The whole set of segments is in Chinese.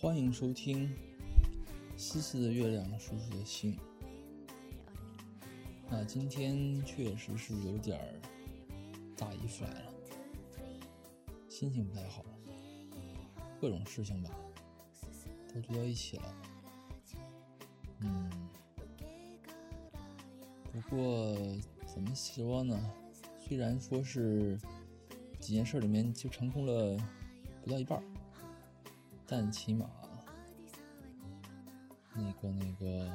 欢迎收听思思的月亮，叔叔的心。那今天确实是有点儿大姨夫来了，心情不太好，各种事情吧都堆到一起了。嗯，不过怎么说呢？虽然说是几件事里面就成功了不到一半，但起码那个那个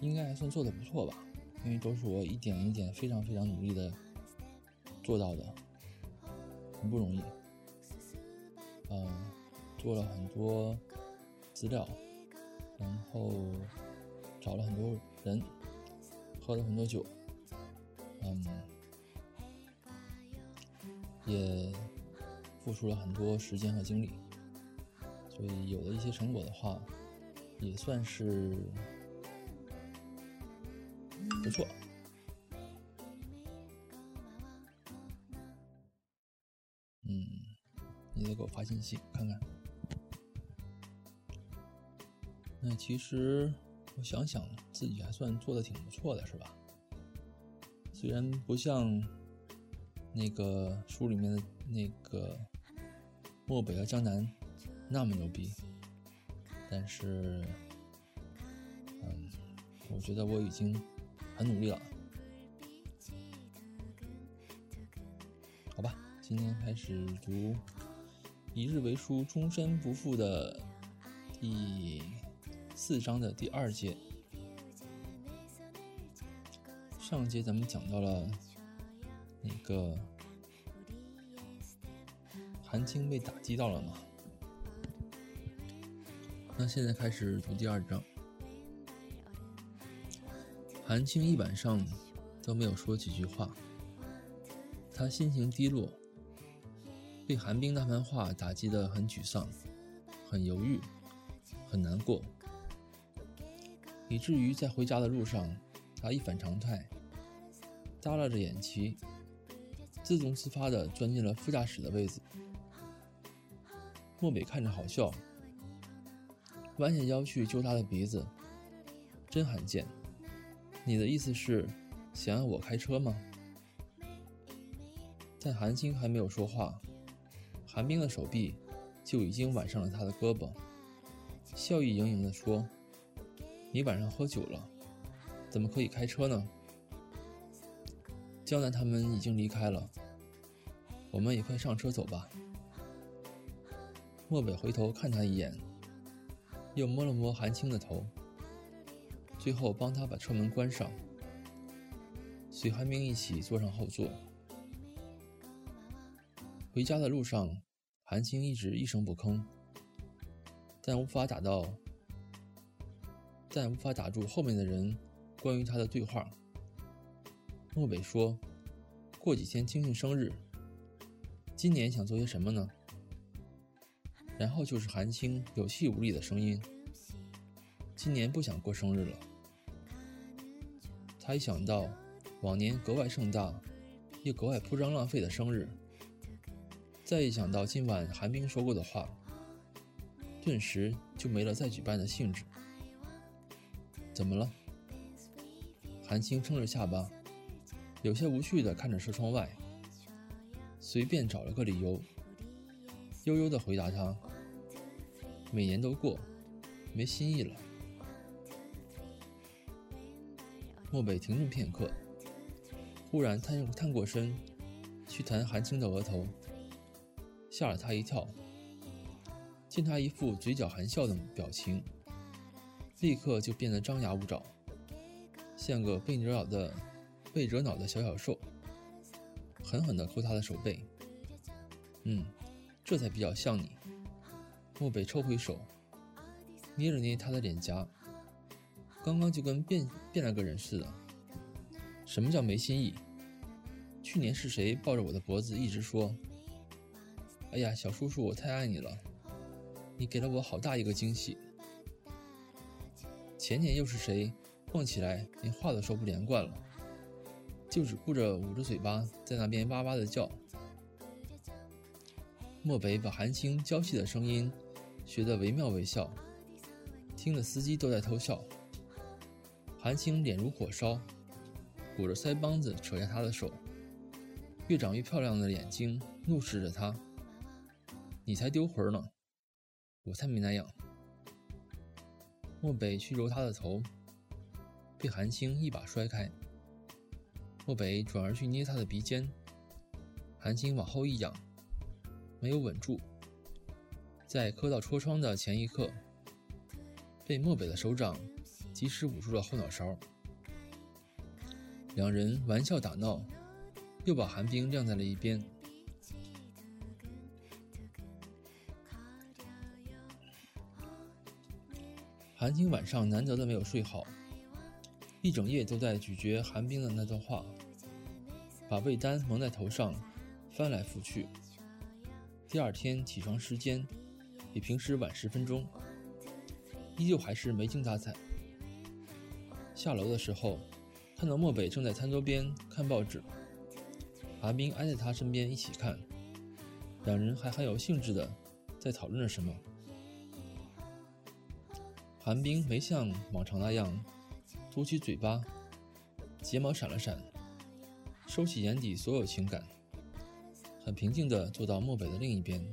应该还算做的不错吧，因为都是我一点一点非常非常努力的做到的，很不容易。嗯，做了很多资料，然后找了很多人。喝了很多酒，嗯，也付出了很多时间和精力，所以有了一些成果的话，也算是不错。嗯，你再给我发信息看看。那其实。我想想，自己还算做的挺不错的，是吧？虽然不像那个书里面的那个漠北和江南那么牛逼，但是，嗯，我觉得我已经很努力了。好吧，今天开始读《一日为书，终身不负》的第。四章的第二节，上节咱们讲到了那个韩青被打击到了嘛？那现在开始读第二章，韩青一晚上都没有说几句话，他心情低落，被韩冰那番话打击的很沮丧，很犹豫，很难过。以至于在回家的路上，他一反常态，耷拉着眼旗，自动自发地钻进了副驾驶的位子。漠北看着好笑，弯下腰去揪他的鼻子，真罕见。你的意思是想要我开车吗？但韩青还没有说话，韩冰的手臂就已经挽上了他的胳膊，笑意盈盈地说。你晚上喝酒了，怎么可以开车呢？江南他们已经离开了，我们也快上车走吧。漠北回头看他一眼，又摸了摸韩青的头，最后帮他把车门关上，随韩冰一起坐上后座。回家的路上，韩青一直一声不吭，但无法打到。但无法打住后面的人关于他的对话。漠北说：“过几天青青生日，今年想做些什么呢？”然后就是韩青有气无力的声音：“今年不想过生日了。”他一想到往年格外盛大又格外铺张浪费的生日，再一想到今晚韩冰说过的话，顿时就没了再举办的兴致。怎么了？韩青撑着下巴，有些无趣地看着车窗外，随便找了个理由，悠悠地回答他：“每年都过，没新意了。”漠北停顿片刻，忽然探探过身，去弹韩青的额头，吓了他一跳。见他一副嘴角含笑的表情。立刻就变得张牙舞爪，像个被惹恼的、被惹恼的小小兽，狠狠地抠他的手背。嗯，这才比较像你。漠北抽回手，捏了捏他的脸颊，刚刚就跟变变了个人似的。什么叫没心意？去年是谁抱着我的脖子一直说：“哎呀，小叔叔，我太爱你了，你给了我好大一个惊喜。”前年又是谁蹦起来连话都说不连贯了，就只顾着捂着嘴巴在那边哇哇的叫。漠北把韩青娇气的声音学得惟妙惟肖，听得司机都在偷笑。韩青脸如火烧，鼓着腮帮子扯下他的手，越长越漂亮的眼睛怒视着他：“你才丢魂呢，我才没那样。”漠北去揉他的头，被韩青一把摔开。漠北转而去捏他的鼻尖，韩青往后一仰，没有稳住，在磕到戳窗的前一刻，被漠北的手掌及时捂住了后脑勺。两人玩笑打闹，又把韩冰晾在了一边。韩青晚上难得的没有睡好，一整夜都在咀嚼韩冰的那段话，把被单蒙在头上，翻来覆去。第二天起床时间比平时晚十分钟，依旧还是没精打采。下楼的时候，看到漠北正在餐桌边看报纸，韩冰挨在他身边一起看，两人还很有兴致的在讨论着什么。韩冰没像往常那样嘟起嘴巴，睫毛闪了闪，收起眼底所有情感，很平静地坐到漠北的另一边。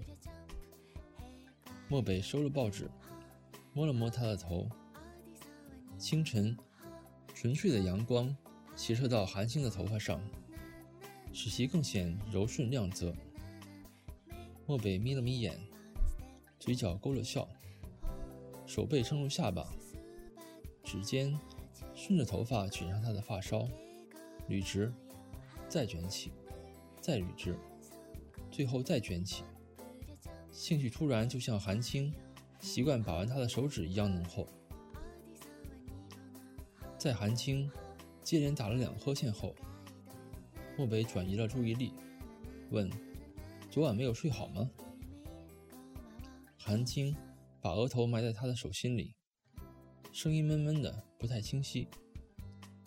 漠北收了报纸，摸了摸他的头。清晨，纯粹的阳光斜射到韩星的头发上，使其更显柔顺亮泽。漠北眯了眯眼，嘴角勾了笑。手背撑住下巴，指尖顺着头发卷上他的发梢，捋直，再卷起，再捋直，最后再卷起。兴趣突然就像韩青习惯把玩他的手指一样浓厚。在韩青接连打了两呵欠后，漠北转移了注意力，问：“昨晚没有睡好吗？”韩青。把额头埋在他的手心里，声音闷闷的，不太清晰。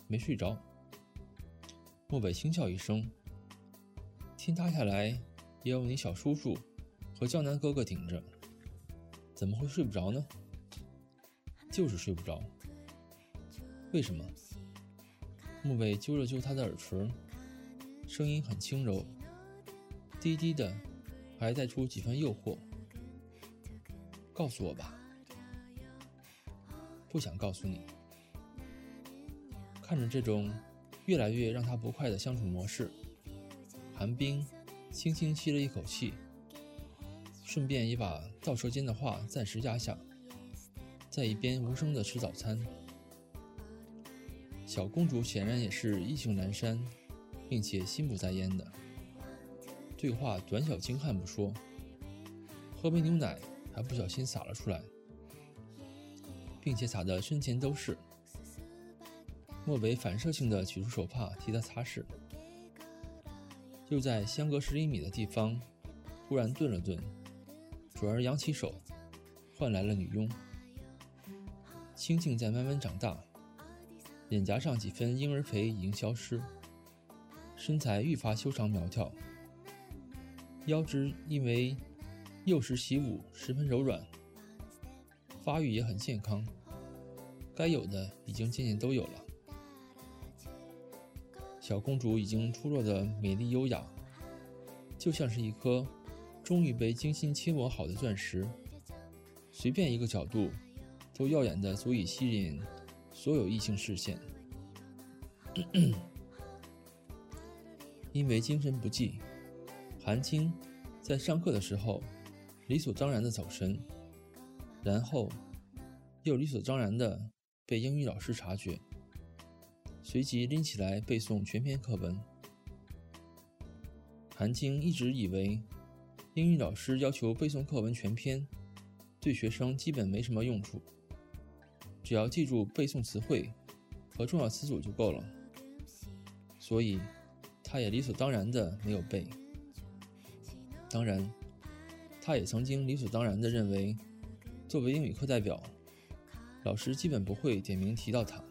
没睡着。漠北轻笑一声：“天塌下来也有你小叔叔和江南哥哥顶着，怎么会睡不着呢？”就是睡不着。为什么？漠北揪了揪他的耳垂，声音很轻柔，低低的，还带出几分诱惑。告诉我吧，不想告诉你。看着这种越来越让他不快的相处模式，寒冰轻轻吸了一口气，顺便也把倒车间的话暂时压下，在一边无声的吃早餐。小公主显然也是意兴阑珊，并且心不在焉的。对话短小精悍不说，喝杯牛奶。还不小心洒了出来，并且洒的身前都是。漠北反射性的取出手帕替他擦拭，就在相隔十厘米的地方，突然顿了顿，转而扬起手，换来了女佣。清静在慢慢长大，脸颊上几分婴儿肥已经消失，身材愈发修长苗条，腰肢因为。幼时习武，十分柔软，发育也很健康，该有的已经渐渐都有了。小公主已经出落的美丽优雅，就像是一颗终于被精心切磨好的钻石，随便一个角度都耀眼的足以吸引所有异性视线。因为精神不济，韩青在上课的时候。理所当然的走神，然后又理所当然的被英语老师察觉，随即拎起来背诵全篇课文。韩青一直以为英语老师要求背诵课文全篇，对学生基本没什么用处，只要记住背诵词汇和重要词组就够了，所以他也理所当然的没有背。当然。他也曾经理所当然的认为，作为英语课代表，老师基本不会点名提到他。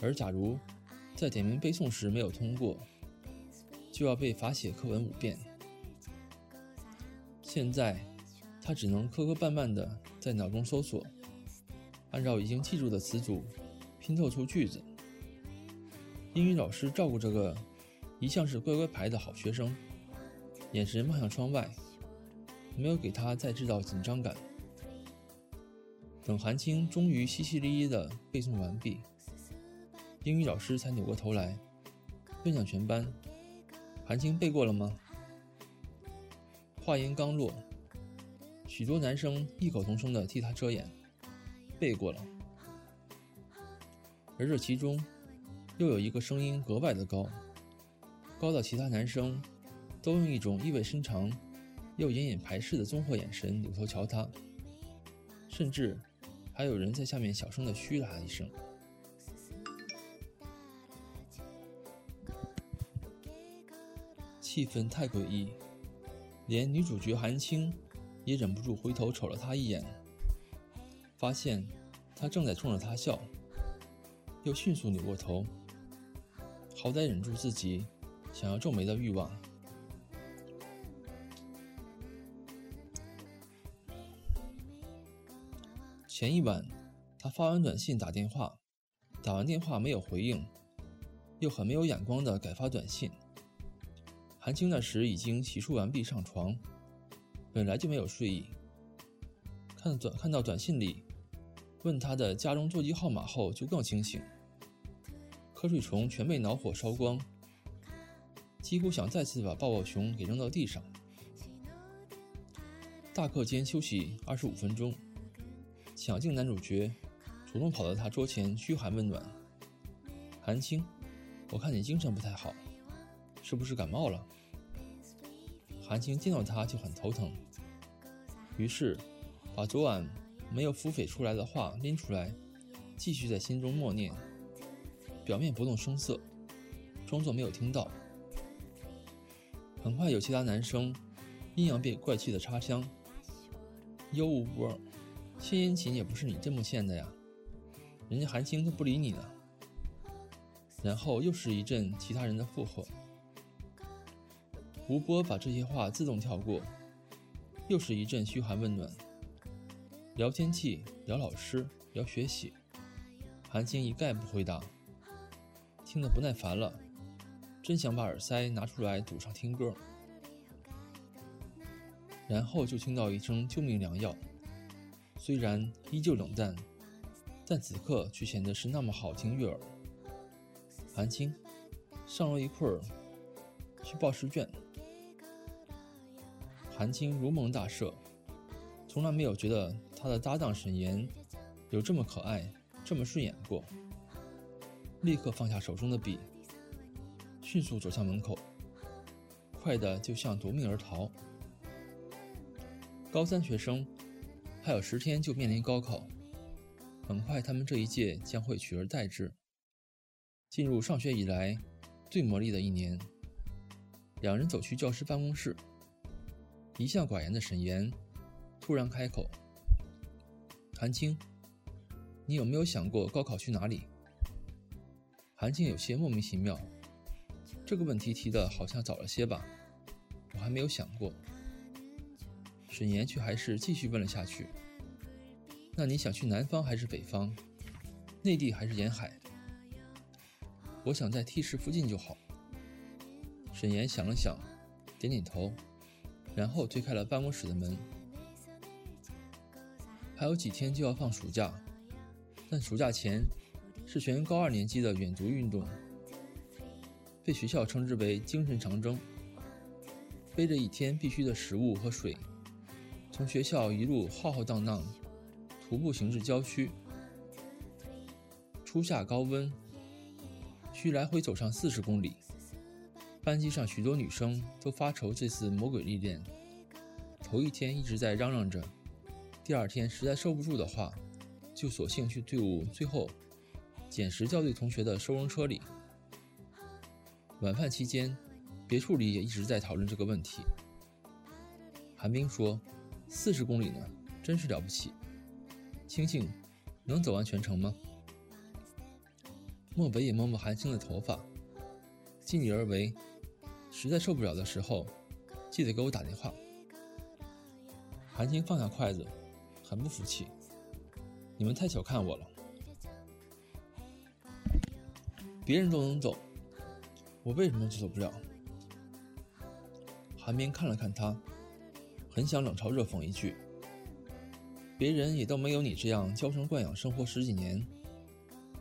而假如在点名背诵时没有通过，就要被罚写课文五遍。现在，他只能磕磕绊绊地在脑中搜索，按照已经记住的词组拼凑出句子。英语老师照顾这个一向是乖乖牌的好学生，眼神望向窗外，没有给他再制造紧张感。等韩青终于淅淅沥沥地背诵完毕，英语老师才扭过头来，问向全班：“韩青背过了吗？”话音刚落，许多男生异口同声地替他遮掩：“背过了。”而这其中，又有一个声音格外的高，高到其他男生都用一种意味深长又隐隐排斥的综合眼神扭头瞧他，甚至还有人在下面小声的嘘了他一声。气氛太诡异，连女主角韩青也忍不住回头瞅了他一眼，发现他正在冲着他笑，又迅速扭过头。好歹忍住自己想要皱眉的欲望。前一晚，他发完短信打电话，打完电话没有回应，又很没有眼光的改发短信。韩青那时已经洗漱完毕上床，本来就没有睡意。看短看到短信里问他的家中座机号码后，就更清醒。瞌睡虫全被恼火烧光，几乎想再次把抱抱熊给扔到地上。大课间休息二十五分钟，抢镜男主角主动跑到他桌前嘘寒问暖：“韩青，我看你精神不太好，是不是感冒了？”韩青见到他就很头疼，于是把昨晚没有腹诽出来的话拎出来，继续在心中默念。表面不动声色，装作没有听到。很快有其他男生阴阳变怪气的插香：“哟呜，献殷勤也不是你这么献的呀，人家韩青都不理你呢。”然后又是一阵其他人的附和。吴波把这些话自动跳过，又是一阵嘘寒问暖，聊天气，聊老师，聊学习，韩青一概不回答。听得不耐烦了，真想把耳塞拿出来堵上听歌。然后就听到一声救命良药，虽然依旧冷淡，但此刻却显得是那么好听悦耳。韩青，上楼一会儿去报试卷。韩青如梦大赦，从来没有觉得他的搭档沈岩有这么可爱，这么顺眼过。立刻放下手中的笔，迅速走向门口，快的就像夺命而逃。高三学生还有十天就面临高考，很快他们这一届将会取而代之，进入上学以来最磨砺的一年。两人走去教师办公室，一向寡言的沈岩突然开口：“韩青，你有没有想过高考去哪里？”韩青有些莫名其妙，这个问题提的好像早了些吧？我还没有想过。沈岩却还是继续问了下去：“那你想去南方还是北方？内地还是沿海？”我想在 T 市附近就好。沈岩想了想，点点头，然后推开了办公室的门。还有几天就要放暑假，但暑假前。是全高二年级的远足运动，被学校称之为“精神长征”。背着一天必须的食物和水，从学校一路浩浩荡荡徒步行至郊区。初夏高温，需来回走上四十公里。班级上许多女生都发愁这次魔鬼历练，头一天一直在嚷嚷着，第二天实在受不住的话，就索性去队伍最后。捡拾校对同学的收容车里。晚饭期间，别处里也一直在讨论这个问题。韩冰说：“四十公里呢，真是了不起。”青青，能走完全程吗？漠北也摸摸韩青的头发，尽力而为。实在受不了的时候，记得给我打电话。韩青放下筷子，很不服气：“你们太小看我了，别人都能走，我为什么就走不了？”韩冰看了看他，很想冷嘲热讽一句：“别人也都没有你这样娇生惯养生活十几年，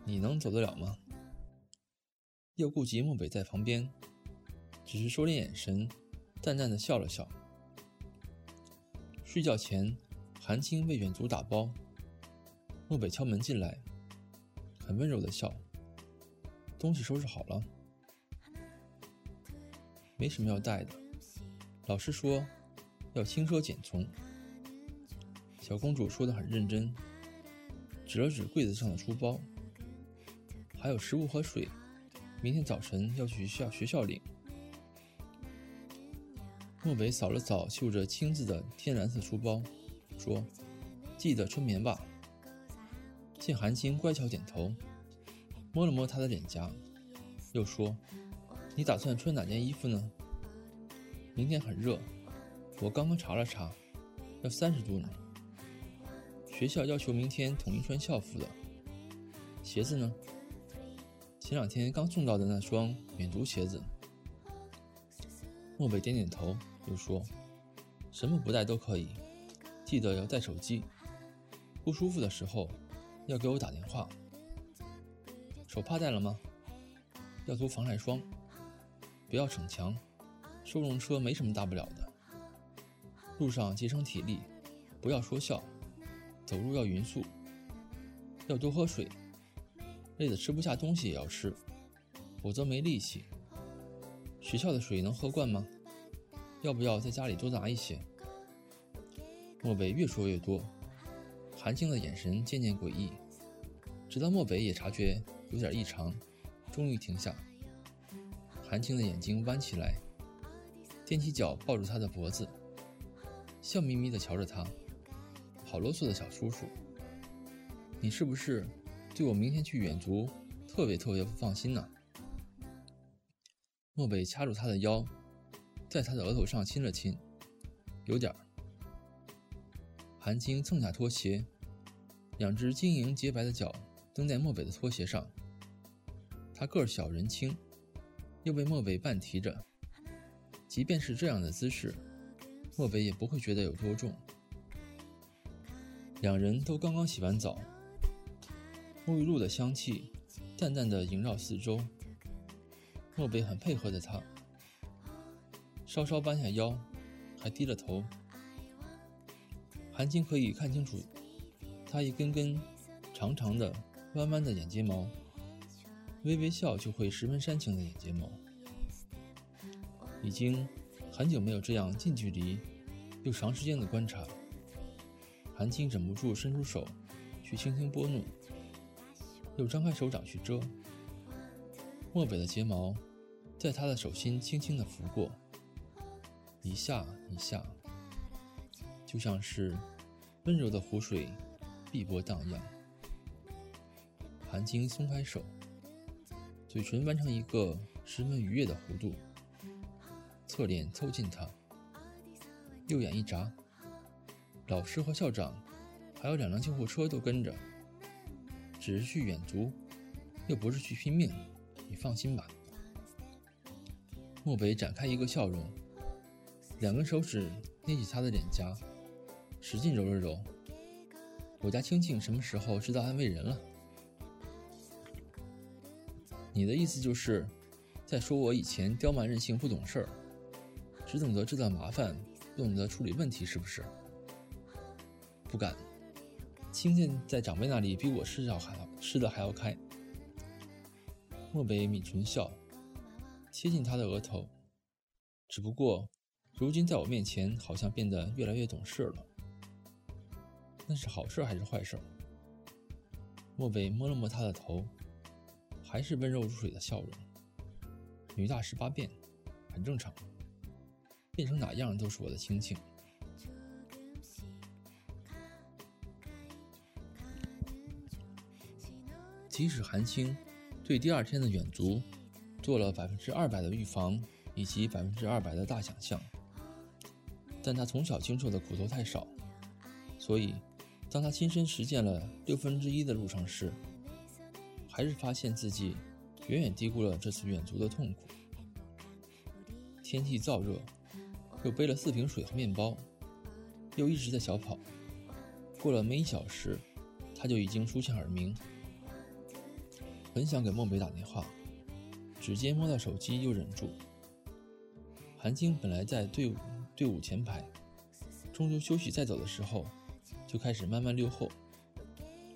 你能走得了吗？”又顾及漠北在旁边，只是收敛眼神，淡淡的笑了笑。睡觉前，韩青为远足打包，漠北敲门进来，很温柔的笑：“东西收拾好了，没什么要带的。”老师说要轻车简从。小公主说的很认真，指了指柜子上的书包，还有食物和水，明天早晨要去学校学校领。莫北扫了扫绣着青字的天蓝色书包，说：“记得春棉吧。”见韩青乖巧点头，摸了摸她的脸颊，又说：“你打算穿哪件衣服呢？”明天很热，我刚刚查了查，要三十度呢。学校要求明天统一穿校服的。鞋子呢？前两天刚送到的那双远足鞋子。漠北点点头，又说：“什么不带都可以，记得要带手机。不舒服的时候要给我打电话。手帕带了吗？要涂防晒霜，不要逞强。”收容车没什么大不了的，路上节省体力，不要说笑，走路要匀速，要多喝水，累得吃不下东西也要吃，否则没力气。学校的水能喝惯吗？要不要在家里多拿一些？漠北越说越多，韩青的眼神渐渐诡异，直到漠北也察觉有点异常，终于停下。韩青的眼睛弯起来。踮起脚抱住他的脖子，笑眯眯地瞧着他，好啰嗦的小叔叔，你是不是对我明天去远足特别特别不放心呢？漠北掐住他的腰，在他的额头上亲了亲，有点儿。韩青蹭下拖鞋，两只晶莹洁白的脚蹬在漠北的拖鞋上，他个小人轻，又被漠北半提着。即便是这样的姿势，漠北也不会觉得有多重。两人都刚刚洗完澡，沐浴露的香气淡淡的萦绕四周。漠北很配合的他，稍稍弯下腰，还低了头。韩青可以看清楚他一根根长长的、弯弯的眼睫毛，微微笑就会十分煽情的眼睫毛。已经很久没有这样近距离又长时间的观察，韩青忍不住伸出手去轻轻拨弄，又张开手掌去遮。漠北的睫毛在他的手心轻轻的拂过，一下一下，就像是温柔的湖水碧波荡漾。韩青松开手，嘴唇弯成一个十分愉悦的弧度。侧脸凑近他，右眼一眨，老师和校长，还有两辆救护车都跟着，只是去远足，又不是去拼命，你放心吧。漠北展开一个笑容，两根手指捏起他的脸颊，使劲揉了揉。我家青青什么时候知道安慰人了？你的意思就是，在说我以前刁蛮任性、不懂事儿？只懂得制造麻烦，不懂得处理问题，是不是？不敢。青青在长辈那里比我吃的还要吃的还要开。漠北抿唇笑，贴近他的额头。只不过，如今在我面前好像变得越来越懂事了。那是好事还是坏事？漠北摸了摸他的头，还是温柔如水的笑容。女大十八变，很正常。变成哪样都是我的亲情。即使韩青对第二天的远足做了百分之二百的预防以及百分之二百的大想象，但他从小经受的苦头太少，所以，当他亲身实践了六分之一的路程时，还是发现自己远远低估了这次远足的痛苦。天气燥热，又背了四瓶水和面包，又一直在小跑。过了没一小时，他就已经出现耳鸣。很想给孟北打电话，指尖摸到手机又忍住。韩青本来在队伍队伍前排，中途休息再走的时候，就开始慢慢溜后，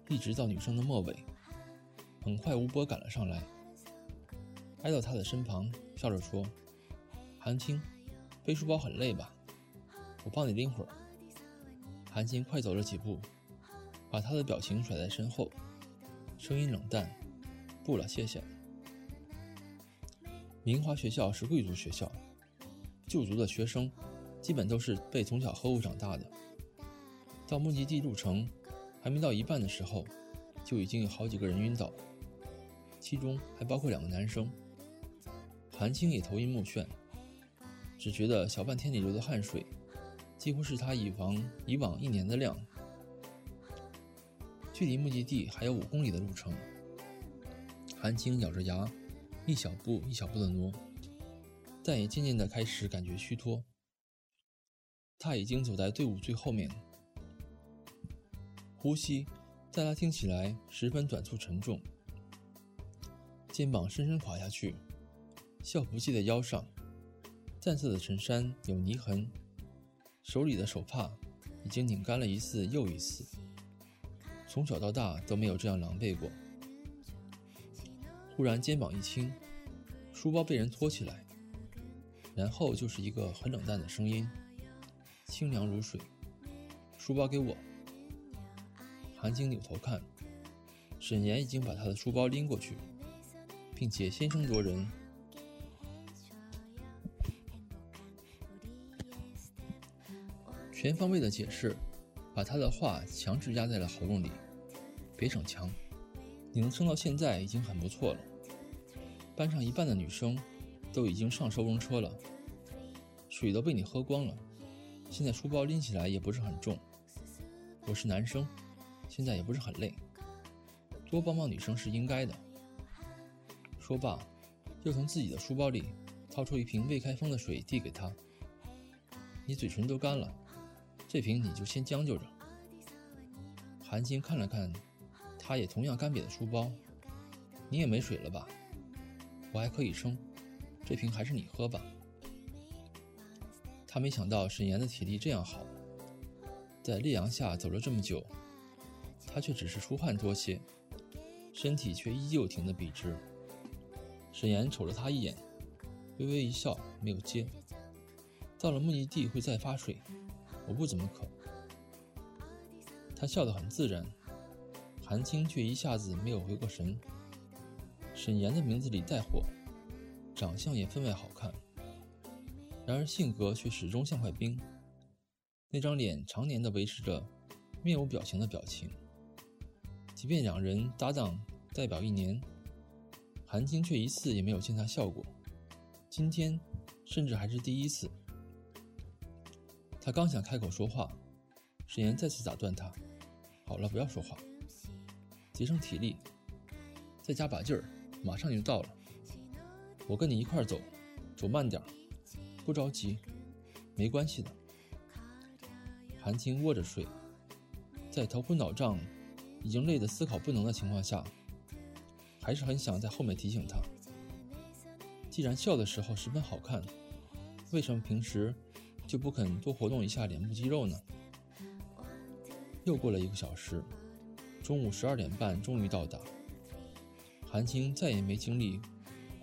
一直到女生的末尾。很快，吴波赶了上来，挨到他的身旁，笑着说：“韩青，背书包很累吧？我帮你拎会儿。”韩青快走了几步，把他的表情甩在身后，声音冷淡：“不了，谢谢。”明华学校是贵族学校。旧族的学生，基本都是被从小呵护长大的。到目的地路程还没到一半的时候，就已经有好几个人晕倒，其中还包括两个男生。韩青也头晕目眩，只觉得小半天里流的汗水，几乎是他以往以往一年的量。距离目的地还有五公里的路程，韩青咬着牙，一小步一小步的挪。但也渐渐地开始感觉虚脱。他已经走在队伍最后面，呼吸在他听起来十分短促沉重，肩膀深深垮下去，校服系在腰上，淡色的衬衫有泥痕，手里的手帕已经拧干了一次又一次，从小到大都没有这样狼狈过。突然肩膀一轻，书包被人拖起来。然后就是一个很冷淡的声音，清凉如水。书包给我。韩青扭头看，沈岩已经把他的书包拎过去，并且先声夺人，全方位的解释，把他的话强制压在了喉咙里。别逞强，你能撑到现在已经很不错了。班上一半的女生。都已经上收容车了，水都被你喝光了，现在书包拎起来也不是很重。我是男生，现在也不是很累，多帮帮女生是应该的。说罢，又从自己的书包里掏出一瓶未开封的水递给他。你嘴唇都干了，这瓶你就先将就着。韩青看了看，他也同样干瘪的书包，你也没水了吧？我还可以撑。这瓶还是你喝吧。他没想到沈岩的体力这样好，在烈阳下走了这么久，他却只是出汗多些，身体却依旧挺得笔直。沈岩瞅了他一眼，微微一笑，没有接。到了目的地会再发水，我不怎么渴。他笑得很自然，韩青却一下子没有回过神。沈岩的名字里带火。长相也分外好看，然而性格却始终像块冰。那张脸常年的维持着面无表情的表情。即便两人搭档代表一年，韩青却一次也没有见他笑过。今天，甚至还是第一次。他刚想开口说话，沈岩再次打断他：“好了，不要说话，节省体力，再加把劲儿，马上就到了。”我跟你一块走，走慢点，不着急，没关系的。韩青握着睡，在头昏脑胀、已经累得思考不能的情况下，还是很想在后面提醒他：既然笑的时候十分好看，为什么平时就不肯多活动一下脸部肌肉呢？又过了一个小时，中午十二点半终于到达，韩青再也没精力。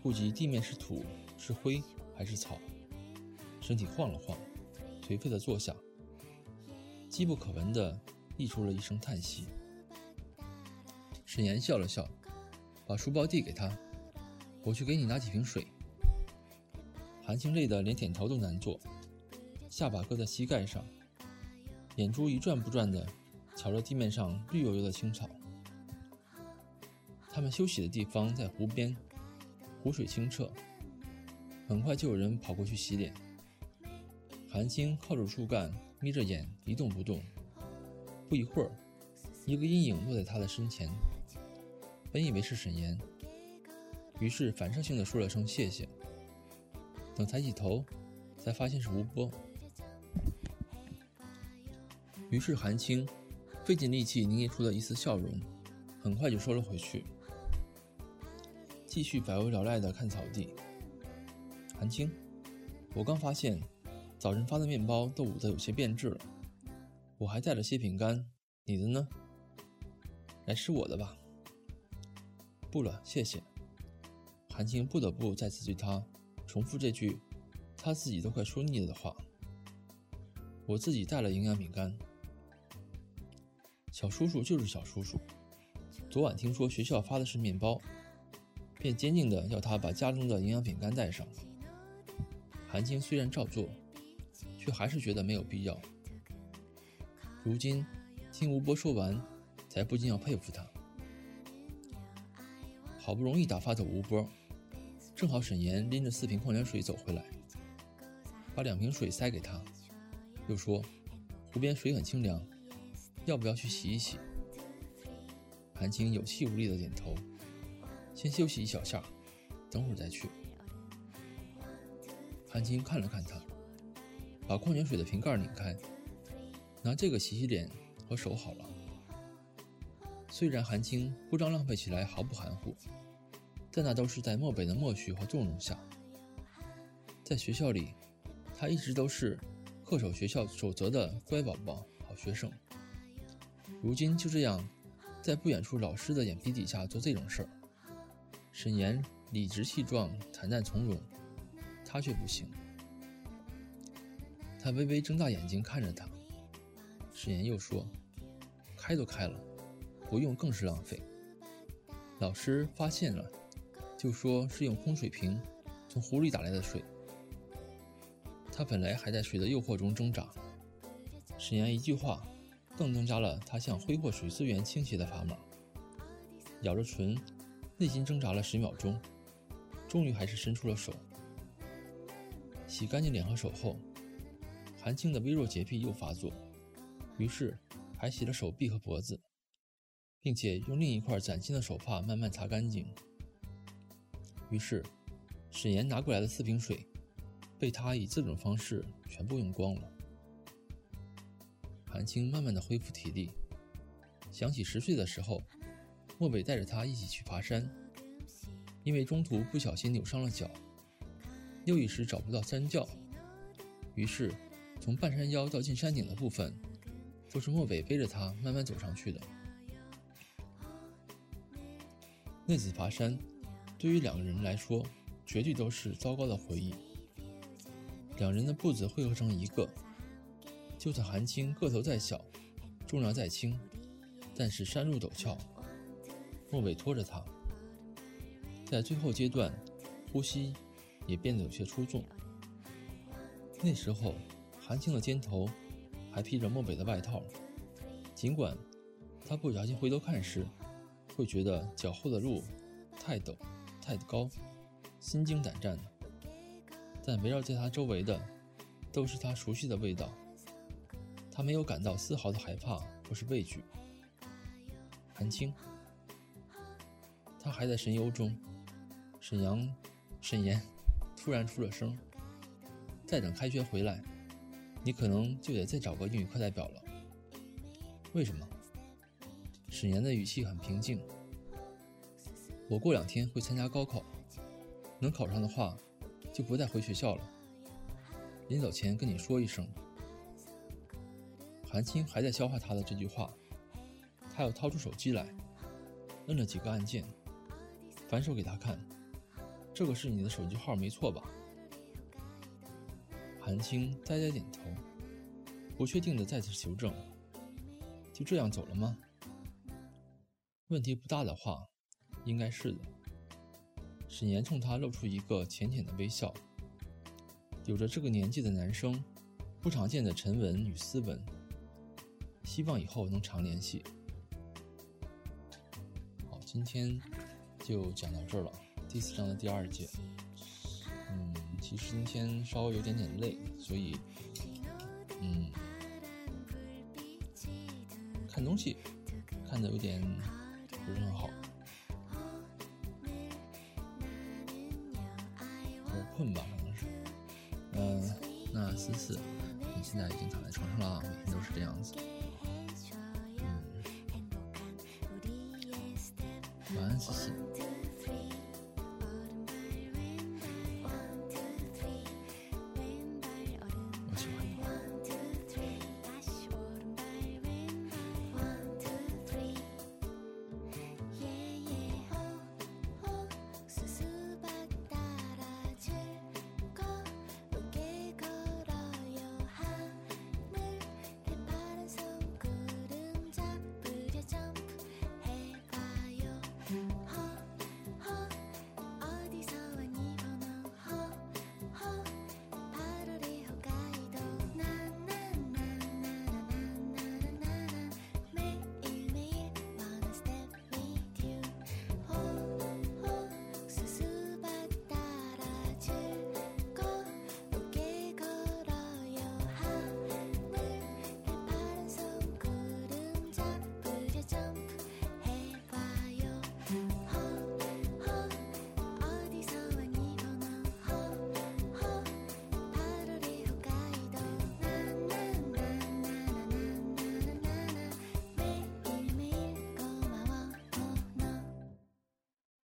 顾及地面是土是灰还是草，身体晃了晃，颓废的坐下，机不可闻的溢出了一声叹息。沈岩笑了笑，把书包递给他：“我去给你拿几瓶水。”韩青累得连点头都难做，下巴搁在膝盖上，眼珠一转不转的瞧着地面上绿油油的青草。他们休息的地方在湖边。湖水清澈，很快就有人跑过去洗脸。韩青靠着树干，眯着眼一动不动。不一会儿，一个阴影落在他的身前，本以为是沈岩，于是反射性的说了声谢谢。等抬起头，才发现是吴波。于是韩青费尽力气凝结出了一丝笑容，很快就收了回去，继续百无聊赖的看草地。韩青，我刚发现早晨发的面包都捂得有些变质了，我还带了些饼干，你的呢？来吃我的吧。不了，谢谢。韩青不得不再次对他重复这句他自己都快说腻了的话。我自己带了营养饼干。小叔叔就是小叔叔，昨晚听说学校发的是面包，便坚定地要他把家中的营养饼干带上。韩青虽然照做，却还是觉得没有必要。如今听吴波说完，才不禁要佩服他。好不容易打发走吴波，正好沈岩拎着四瓶矿泉水走回来，把两瓶水塞给他，又说：“湖边水很清凉。”要不要去洗一洗？韩青有气无力的点头，先休息一小下，等会儿再去。韩青看了看他，把矿泉水的瓶盖拧开，拿这个洗洗脸和手好了。虽然韩青铺张浪费起来毫不含糊，但那都是在漠北的默许和纵容下。在学校里，他一直都是恪守学校守则的乖宝宝、好学生。如今就这样，在不远处老师的眼皮底下做这种事儿，沈岩理直气壮、坦淡从容，他却不行。他微微睁大眼睛看着他，沈岩又说：“开都开了，不用更是浪费。老师发现了，就说是用空水瓶从湖里打来的水。他本来还在水的诱惑中挣扎，沈岩一句话。”更增加了他向挥霍水资源倾斜的砝码。咬着唇，内心挣扎了十秒钟，终于还是伸出了手。洗干净脸和手后，韩青的微弱洁癖又发作，于是还洗了手臂和脖子，并且用另一块崭新的手帕慢慢擦干净。于是，沈岩拿过来的四瓶水，被他以这种方式全部用光了。韩青慢慢的恢复体力，想起十岁的时候，莫北带着他一起去爬山，因为中途不小心扭伤了脚，又一时找不到山脚，于是从半山腰到进山顶的部分，都是莫北背着他慢慢走上去的。那次爬山，对于两个人来说，绝对都是糟糕的回忆。两人的步子汇合成一个。就算韩青个头再小，重量再轻，但是山路陡峭，莫北拖着他，在最后阶段，呼吸也变得有些出众。那时候，韩青的肩头还披着漠北的外套，尽管他不小心回头看时，会觉得脚后的路太陡、太高，心惊胆战的，但围绕在他周围的都是他熟悉的味道。他没有感到丝毫的害怕或是畏惧。韩青，他还在神游中。沈阳，沈岩突然出了声：“再等开学回来，你可能就得再找个英语课代表了。”为什么？沈岩的语气很平静：“我过两天会参加高考，能考上的话，就不再回学校了。临走前跟你说一声。”韩青还在消化他的这句话，他又掏出手机来，摁了几个按键，反手给他看：“这个是你的手机号没错吧？”韩青呆呆点头，不确定的再次求证：“就这样走了吗？”问题不大的话，应该是的。沈岩冲他露出一个浅浅的微笑，有着这个年纪的男生不常见的沉稳与斯文。希望以后能常联系。好，今天就讲到这儿了，第四章的第二节。嗯，其实今天稍微有点点累，所以，嗯，看东西看的有点不是很好，有困吧，可能是。嗯，那思思，你现在已经躺在床上了，每天都是这样子。嗯，晚安，思思。